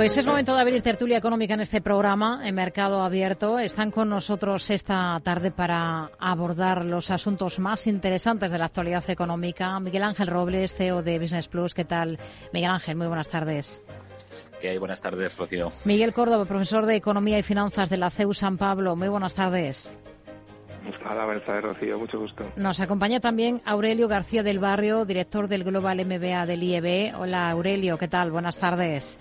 Pues es momento de abrir tertulia económica en este programa, en Mercado Abierto. Están con nosotros esta tarde para abordar los asuntos más interesantes de la actualidad económica. Miguel Ángel Robles, CEO de Business Plus. ¿Qué tal? Miguel Ángel, muy buenas tardes. ¿Qué hay? Buenas tardes, Rocío. Miguel Córdoba, profesor de Economía y Finanzas de la CEU San Pablo. Muy buenas tardes. Hola, buenas tardes, Rocío. Mucho gusto. Nos acompaña también Aurelio García del Barrio, director del Global MBA del IEB. Hola, Aurelio. ¿Qué tal? Buenas tardes.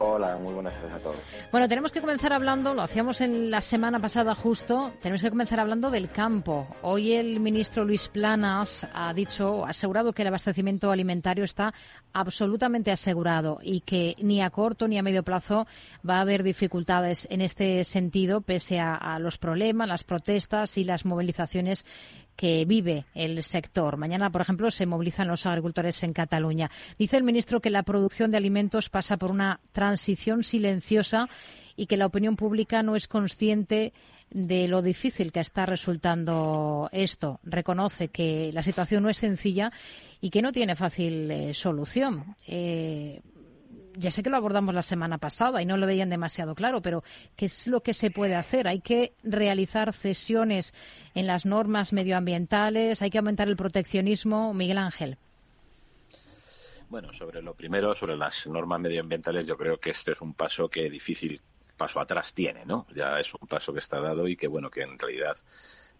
Hola, muy buenas tardes a todos. Bueno, tenemos que comenzar hablando, lo hacíamos en la semana pasada justo, tenemos que comenzar hablando del campo. Hoy el ministro Luis Planas ha dicho, ha asegurado que el abastecimiento alimentario está absolutamente asegurado y que ni a corto ni a medio plazo va a haber dificultades en este sentido, pese a, a los problemas, las protestas y las movilizaciones que vive el sector. Mañana, por ejemplo, se movilizan los agricultores en Cataluña. Dice el ministro que la producción de alimentos pasa por una transición silenciosa y que la opinión pública no es consciente de lo difícil que está resultando esto. Reconoce que la situación no es sencilla y que no tiene fácil eh, solución. Eh, ya sé que lo abordamos la semana pasada y no lo veían demasiado claro, pero ¿qué es lo que se puede hacer? ¿Hay que realizar cesiones en las normas medioambientales? ¿Hay que aumentar el proteccionismo? Miguel Ángel. Bueno, sobre lo primero, sobre las normas medioambientales, yo creo que este es un paso que difícil paso atrás tiene, ¿no? Ya es un paso que está dado y que, bueno, que en realidad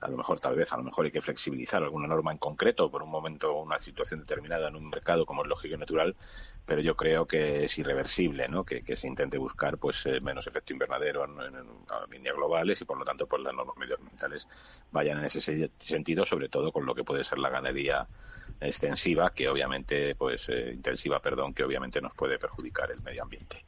a lo mejor tal vez a lo mejor hay que flexibilizar alguna norma en concreto por un momento o una situación determinada en un mercado como es lógico y natural pero yo creo que es irreversible ¿no? que, se intente buscar pues eh, menos efecto invernadero en, líneas globales y por lo tanto pues las normas medioambientales vayan en ese sentido sobre todo con lo que puede ser la ganadería extensiva que obviamente pues eh, intensiva perdón que obviamente nos puede perjudicar el medio ambiente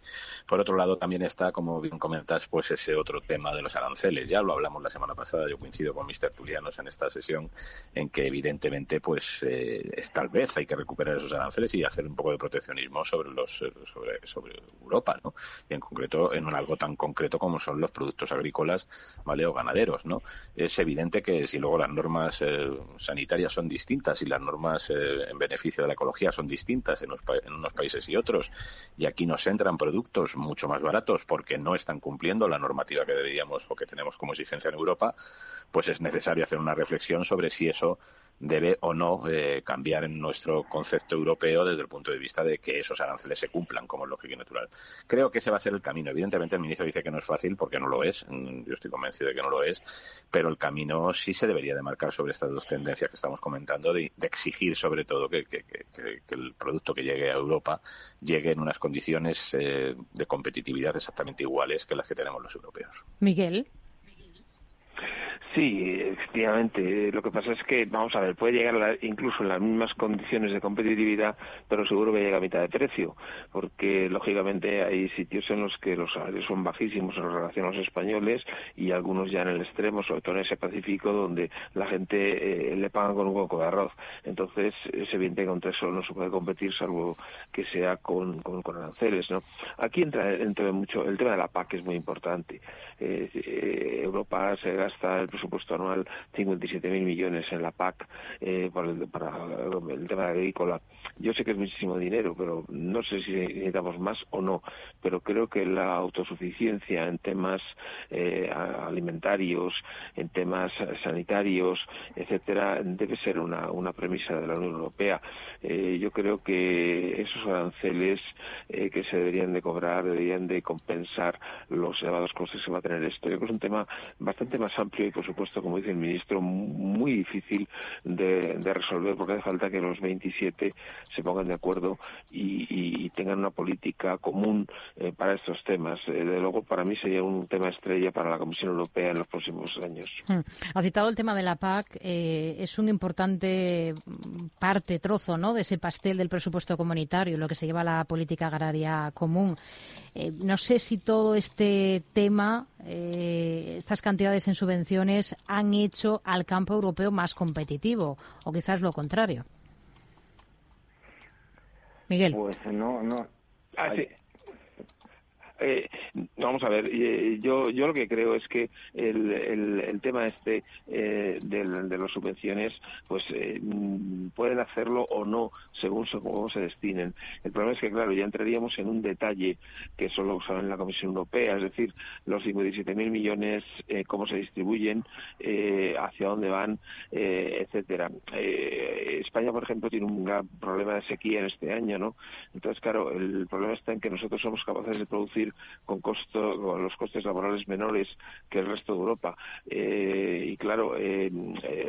por otro lado también está como bien comentas pues ese otro tema de los aranceles ya lo hablamos la semana pasada yo coincido con mis tertulianos en esta sesión en que evidentemente pues eh, es, tal vez hay que recuperar esos aranceles y hacer un poco de proteccionismo sobre los eh, sobre, sobre Europa no y en concreto en algo tan concreto como son los productos agrícolas vale o ganaderos no es evidente que si luego las normas eh, sanitarias son distintas y las normas en beneficio de la ecología son distintas en, en unos países y otros y aquí nos entran productos mucho más baratos porque no están cumpliendo la normativa que deberíamos o que tenemos como exigencia en Europa pues es necesario hacer una reflexión sobre si eso debe o no eh, cambiar en nuestro concepto europeo desde el punto de vista de que esos aranceles se cumplan como es lógico y natural. Creo que ese va a ser el camino. Evidentemente el ministro dice que no es fácil porque no lo es. Mm, yo estoy convencido de que no lo es. Pero el camino sí se debería de marcar sobre estas dos tendencias que estamos comentando de, exigir sobre todo que, el producto que llegue a Europa llegue en unas condiciones eh, de competitividad exactamente iguales que las que tenemos los europeos. Miguel. Sí, efectivamente. Lo que pasa es que, vamos a ver, puede llegar incluso en las mismas condiciones de competitividad, pero seguro que llega a mitad de precio, porque lógicamente hay sitios en los que los salarios son bajísimos en relación a los españoles y algunos ya en el extremo, sobre todo en ese Pacífico, donde la gente eh, le pagan con un poco de arroz. Entonces, es evidente que contra eso no se puede competir, salvo que sea con, con, aranceles. ¿no? Aquí entra, mucho el tema de la PAC, es muy importante. Eh, Europa se gasta presupuesto anual 57.000 millones en la PAC eh, para, el, para el tema agrícola. Yo sé que es muchísimo dinero, pero no sé si necesitamos más o no. Pero creo que la autosuficiencia en temas eh, alimentarios, en temas sanitarios, etcétera, debe ser una, una premisa de la Unión Europea. Eh, yo creo que esos aranceles eh, que se deberían de cobrar deberían de compensar los elevados costes que va a tener esto. Yo creo que es un tema bastante más amplio y, por supuesto, como dice el ministro, muy difícil de, resolver porque hace falta que los 27 se pongan de acuerdo y, tengan una política común eh, para estos temas. Eh, de luego, para mí sería un tema estrella para la Comisión Europea en los próximos años. Hmm. Ha citado el tema de la PAC. Eh, es un importante parte, trozo, ¿no?, de ese pastel del presupuesto comunitario, lo que se lleva a la política agraria común. no sé si todo este tema, estas cantidades en subvenciones, han hecho al campo europeo más competitivo, o quizás lo contrario. Miguel. Pues no, no. Ah, eh, vamos a ver, eh, yo, yo lo que creo es que el, el, tema este eh, de, de las subvenciones, pues pueden hacerlo o no según cómo se destinen. El problema es que, claro, ya entraríamos en un detalle que solo usaron en la Comisión Europea, es decir, los 57.000 millones, cómo se distribuyen, hacia dónde van, etcétera. España, por ejemplo, tiene un gran problema de sequía en este año, ¿no? Entonces, claro, el problema está en que nosotros somos capaces de producir con, costo, con los costes laborales menores que el resto de Europa. Eh, y claro, eh,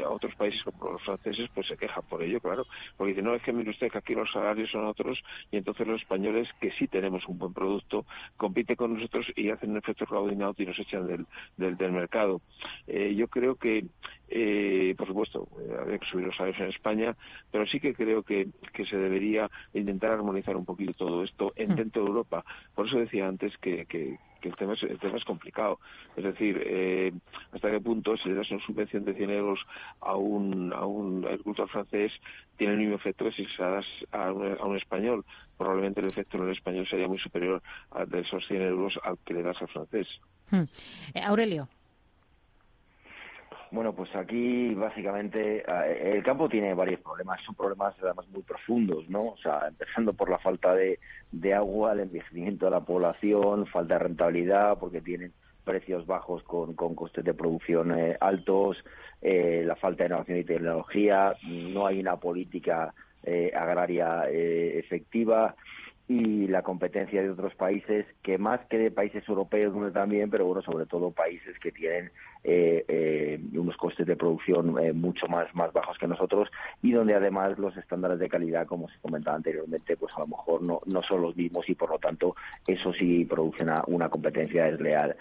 otros países como los franceses pues se quejan por ello, claro, porque dicen, no, es que mire usted que aquí los salarios son otros y entonces los españoles, que sí tenemos un buen producto, compiten con nosotros y hacen un efecto claudinado y nos echan del, del, del mercado. Eh, yo creo que eh, por supuesto, eh, habría que subir los salarios en España, pero sí que creo que, que se debería intentar armonizar un poquito todo esto en mm. dentro de Europa. Por eso decía antes que, que, el, tema es, el tema es complicado. Es decir, eh, hasta qué punto si le das una subvención de 100 euros a un, a un agricultor francés tiene el mismo efecto que si se das a un, a un español. Probablemente el efecto en el español sería muy superior a de esos 100 euros al que le das al francés. Hmm. Aurelio. Bueno, pues aquí básicamente eh, el campo tiene varios problemas, son problemas además muy profundos, ¿no? O sea, empezando por la falta de, agua, el envejecimiento de la población, falta de rentabilidad porque tienen precios bajos con, con costes de producción eh, altos, eh, la falta de innovación y tecnología, no hay una política agraria efectiva y la competencia de otros países, que más que de países europeos también, pero bueno, sobre todo países que tienen eh, eh, unos costes de producción eh, mucho más, más bajos que nosotros y donde además los estándares de calidad, como se comentaba anteriormente, pues a lo mejor no, no son los mismos y por lo tanto eso sí produce una, una competencia desleal.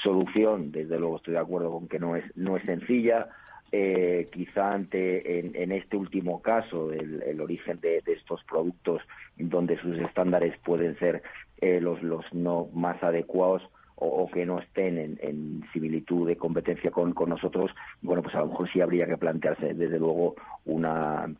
Solución, desde luego estoy de acuerdo con que no es, no es sencilla eh, quizá ante en, este último caso el, origen de, estos productos donde sus estándares pueden ser eh, los, los no más adecuados o, que no estén en, en, similitud de competencia con, con nosotros, bueno, pues a lo mejor sí habría que plantearse desde luego una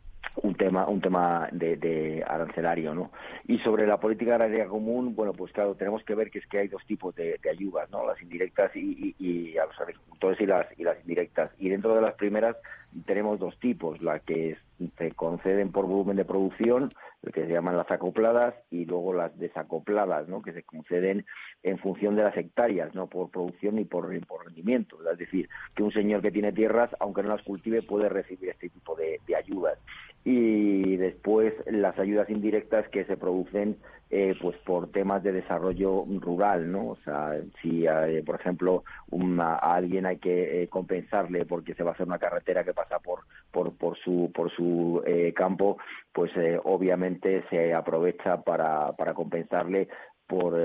un tema un tema de, de, arancelario no y sobre la política agraria común bueno pues claro tenemos que ver que es que hay dos tipos de, ayudas no las indirectas y, y, a los agricultores y las y las indirectas. Y dentro de las primeras tenemos dos tipos la que se conceden por volumen de producción que se llaman las acopladas y luego las desacopladas no que se conceden en función de las hectáreas no por producción ni por, por rendimiento. Es decir que un señor que tiene tierras aunque no las cultive puede recibir este tipo de ayudas y después las ayudas indirectas que se producen eh, pues por temas de desarrollo rural, ¿no? O sea, si eh, por ejemplo a alguien hay que eh, compensarle porque se va a hacer una carretera que pasa por por, por su por su campo, pues obviamente se aprovecha para para compensarle por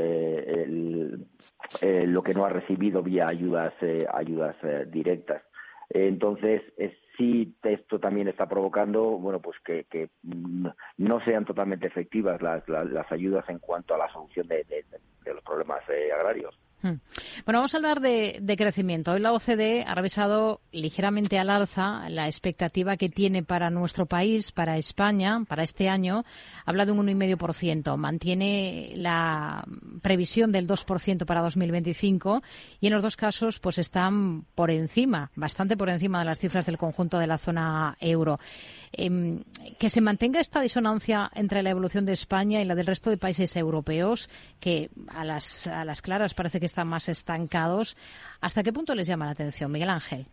lo que no ha recibido vía ayudas ayudas directas. Entonces, es sí esto también está provocando bueno pues que, que no sean totalmente efectivas las, las, ayudas en cuanto a la solución de, de, los problemas eh, agrarios. Hmm. Bueno, vamos a hablar de, crecimiento. Hoy la OCDE ha revisado ligeramente al alza la expectativa que tiene para nuestro país, para España, para este año. Habla de un 1,5%. Mantiene la previsión del 2% para 2025 y en los dos casos pues están por encima, bastante por encima de las cifras del conjunto de la zona euro. Em, que se mantenga esta disonancia entre la evolución de España y la del resto de países europeos, que a las, a las claras parece que están más estancados. ¿Hasta qué punto les llama la atención, Miguel Ángel?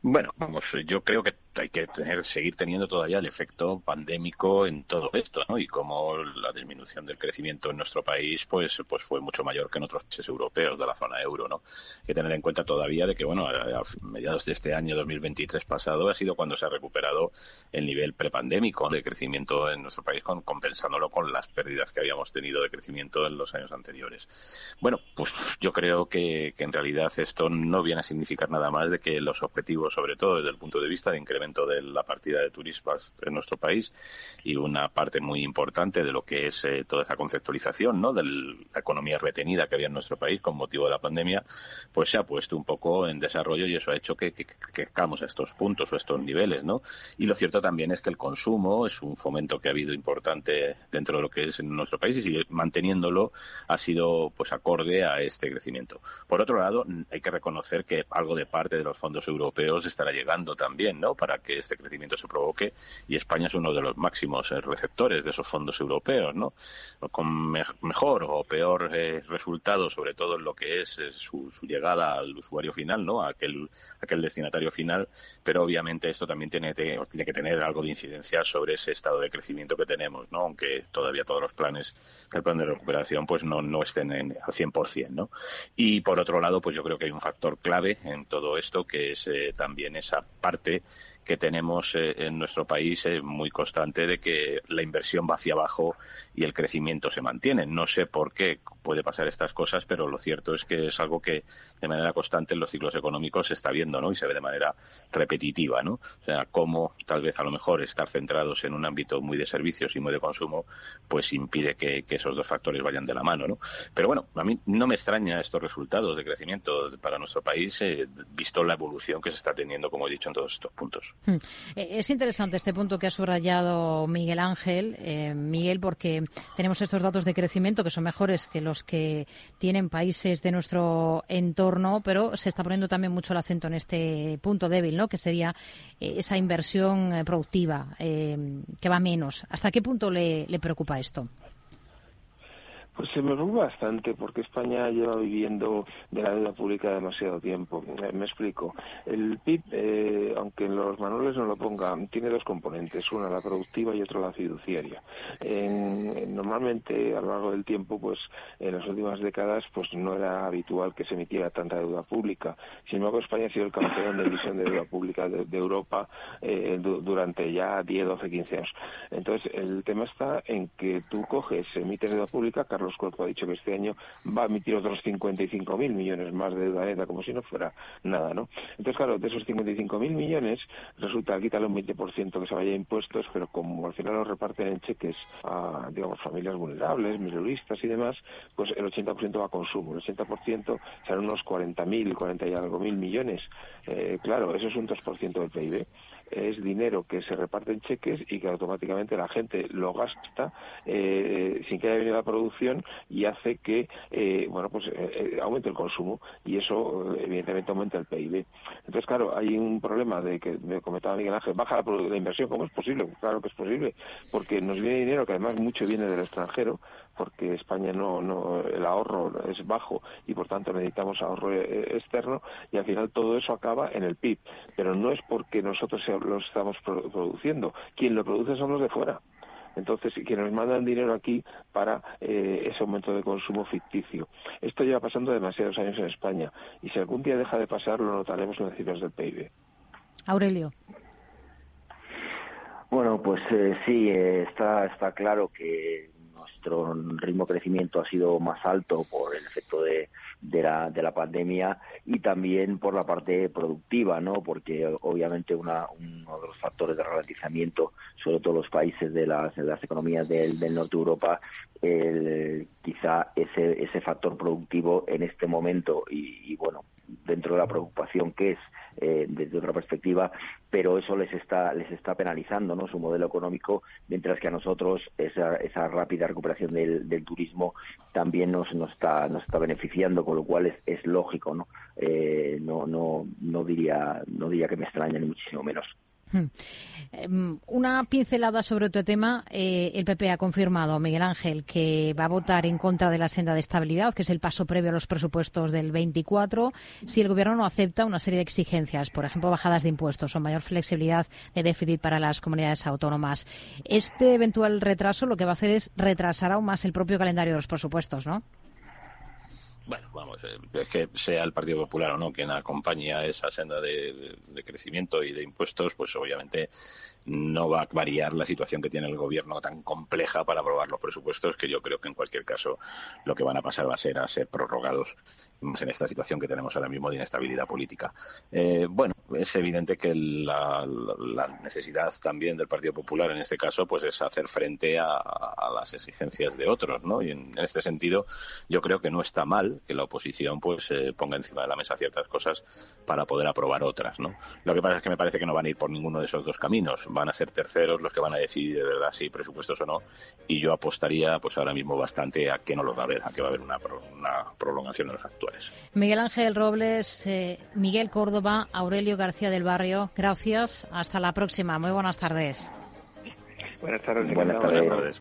Bueno, vamos, yo creo que hay que tener, seguir teniendo todavía el efecto pandémico en todo esto, ¿no? Y como la disminución del crecimiento en nuestro país, pues, pues fue mucho mayor que en otros países europeos de la zona euro, ¿no? Hay que tener en cuenta todavía de que, bueno, a, mediados de este año 2023 pasado ha sido cuando se ha recuperado el nivel prepandémico de crecimiento en nuestro país, con, compensándolo con las pérdidas que habíamos tenido de crecimiento en los años anteriores. Bueno, pues yo creo que, que en realidad esto no viene a significar nada más de que los objetivos sobre todo desde el punto de vista de incremento de la partida de turistas en nuestro país y una parte muy importante de lo que es eh, toda esa conceptualización ¿no? de la economía retenida que había en nuestro país con motivo de la pandemia, pues se ha puesto un poco en desarrollo y eso ha hecho que, que, que a estos puntos o estos niveles. ¿no? Y lo cierto también es que el consumo es un fomento que ha habido importante dentro de lo que es en nuestro país y sigue manteniéndolo ha sido pues acorde a este crecimiento. Por otro lado, hay que reconocer que algo de parte de los fondos europeos estará llegando también, ¿no? Para que este crecimiento se provoque y España es uno de los máximos eh, receptores de esos fondos europeos, ¿no? Con mejor o peor eh, resultado, sobre todo en lo que es eh, su, llegada al usuario final, ¿no? A aquel, aquel destinatario final, pero obviamente esto también tiene, tiene que tener algo de incidencia sobre ese estado de crecimiento que tenemos, ¿no? Aunque todavía todos los planes del plan de recuperación pues no, no estén en, al 100%, ¿no? Y por otro lado, pues yo creo que hay un factor clave en todo esto que es eh, también esa parte que tenemos eh, en nuestro país es muy constante de que la inversión va hacia abajo y el crecimiento se mantiene. No sé por qué puede pasar estas cosas, pero lo cierto es que es algo que de manera constante en los ciclos económicos se está viendo, ¿no? Y se ve de manera repetitiva, ¿no? O sea, cómo tal vez a lo mejor estar centrados en un ámbito muy de servicios y muy de consumo, pues impide que, esos dos factores vayan de la mano, ¿no? Pero bueno, a mí no me extraña estos resultados de crecimiento para nuestro país, eh, visto la evolución que se está teniendo, como he dicho, en todos estos puntos. Hmm. Eh, es interesante este punto que ha subrayado Miguel Ángel, eh, Miguel, porque tenemos estos datos de crecimiento que son mejores que los que tienen países de nuestro entorno, pero se está poniendo también mucho el acento en este punto débil, ¿no? Que sería eh, esa inversión productiva que va menos. ¿Hasta qué punto le preocupa esto? Pues se me preocupa bastante porque España lleva viviendo de la deuda pública demasiado tiempo. Me explico. El PIB, eh, aunque en los manuales no lo pongan, tiene dos componentes, una la productiva y otra la fiduciaria. normalmente a lo largo del tiempo, pues en las últimas décadas, pues no era habitual que se emitiera tanta deuda pública. Sin embargo, España ha sido el campeón de emisión de deuda pública de, Europa eh, durante ya 10, 12, 15 años. Entonces, el tema está en que tú coges, emites deuda pública, Carlos los Cuerpo ha dicho que este año va a emitir otros 55.000 millones más de deuda neta, como si no fuera nada, ¿no? Entonces, claro, de esos 55.000 millones, resulta quitarle un 20% que se vaya a impuestos, pero como al final los reparten en cheques a, digamos, familias vulnerables, minoristas y demás, pues el 80% va a consumo, el 80% serán unos 40.000, 40 y algo mil millones. Eh, claro, eso es un 2% del PIB es dinero que se reparte en cheques y que automáticamente la gente lo gasta eh, sin que haya venido la producción y hace que eh, bueno pues eh, aumente el consumo y eso evidentemente aumenta el PIB. Entonces claro hay un problema de que me comentaba Miguel Ángel baja la, la inversión ¿cómo es posible? Claro que es posible porque nos viene dinero que además mucho viene del extranjero porque España no, no el ahorro es bajo y por tanto necesitamos ahorro eh, externo y al final todo eso acaba en el PIB. Pero no es porque nosotros lo estamos produciendo, quien lo produce son los de fuera. Entonces, quienes nos mandan dinero aquí para eh, ese aumento de consumo ficticio. Esto lleva pasando demasiados años en España y si algún día deja de pasar, lo notaremos en las cifras del PIB. Aurelio. Bueno, pues eh, sí, está, está claro que nuestro ritmo de crecimiento ha sido más alto por el efecto de, de, la, de la pandemia y también por la parte productiva, ¿no? Porque obviamente una, uno de los factores de ralentizamiento, sobre todo los países de las, de las economías del, del norte de Europa, el, quizá ese, ese factor productivo en este momento y, y bueno, dentro de la preocupación que es eh, desde otra perspectiva, pero eso les está les está penalizando ¿no? su modelo económico, mientras que a nosotros esa, esa rápida recuperación del, del turismo también nos, nos, está, nos está beneficiando, con lo cual es, es lógico, ¿no? Eh, no, no, no, diría, no diría que me extraña ni muchísimo menos. Hmm. Em, una pincelada sobre otro tema. Eh, el PP ha confirmado, Miguel Ángel, que va a votar en contra de la senda de estabilidad, que es el paso previo a los presupuestos del 24, si el Gobierno no acepta una serie de exigencias, por ejemplo, bajadas de impuestos o mayor flexibilidad de déficit para las comunidades autónomas. Este eventual retraso lo que va a hacer es retrasar aún más el propio calendario de los presupuestos, ¿no? bueno, eh, es que sea el Partido Popular o no quien acompañe a esa senda de, crecimiento y de impuestos, pues obviamente no va a variar la situación que tiene el gobierno tan compleja para aprobar los presupuestos, que yo creo que en cualquier caso lo que van a pasar va a ser a ser prorrogados en esta situación que tenemos ahora mismo de inestabilidad política. Eh, bueno, es evidente que la, necesidad también del Partido Popular en este caso pues es hacer frente a, las exigencias de otros, ¿no? Y en, este sentido yo creo que no está mal que la oposición pues eh, ponga encima de la mesa ciertas cosas para poder aprobar otras, ¿no? Lo que pasa es que me parece que no van a ir por ninguno de esos dos caminos, van a ser terceros los que van a decidir de verdad si presupuestos o no y yo apostaría pues ahora mismo bastante a que no lo va a haber, a que va a haber una, una prolongación de los actuales. Miguel Ángel Robles, eh, Miguel Córdoba, Aurelio García del Barrio, gracias. Hasta la próxima. Muy buenas tardes. Buenas tardes. Buenas tardes.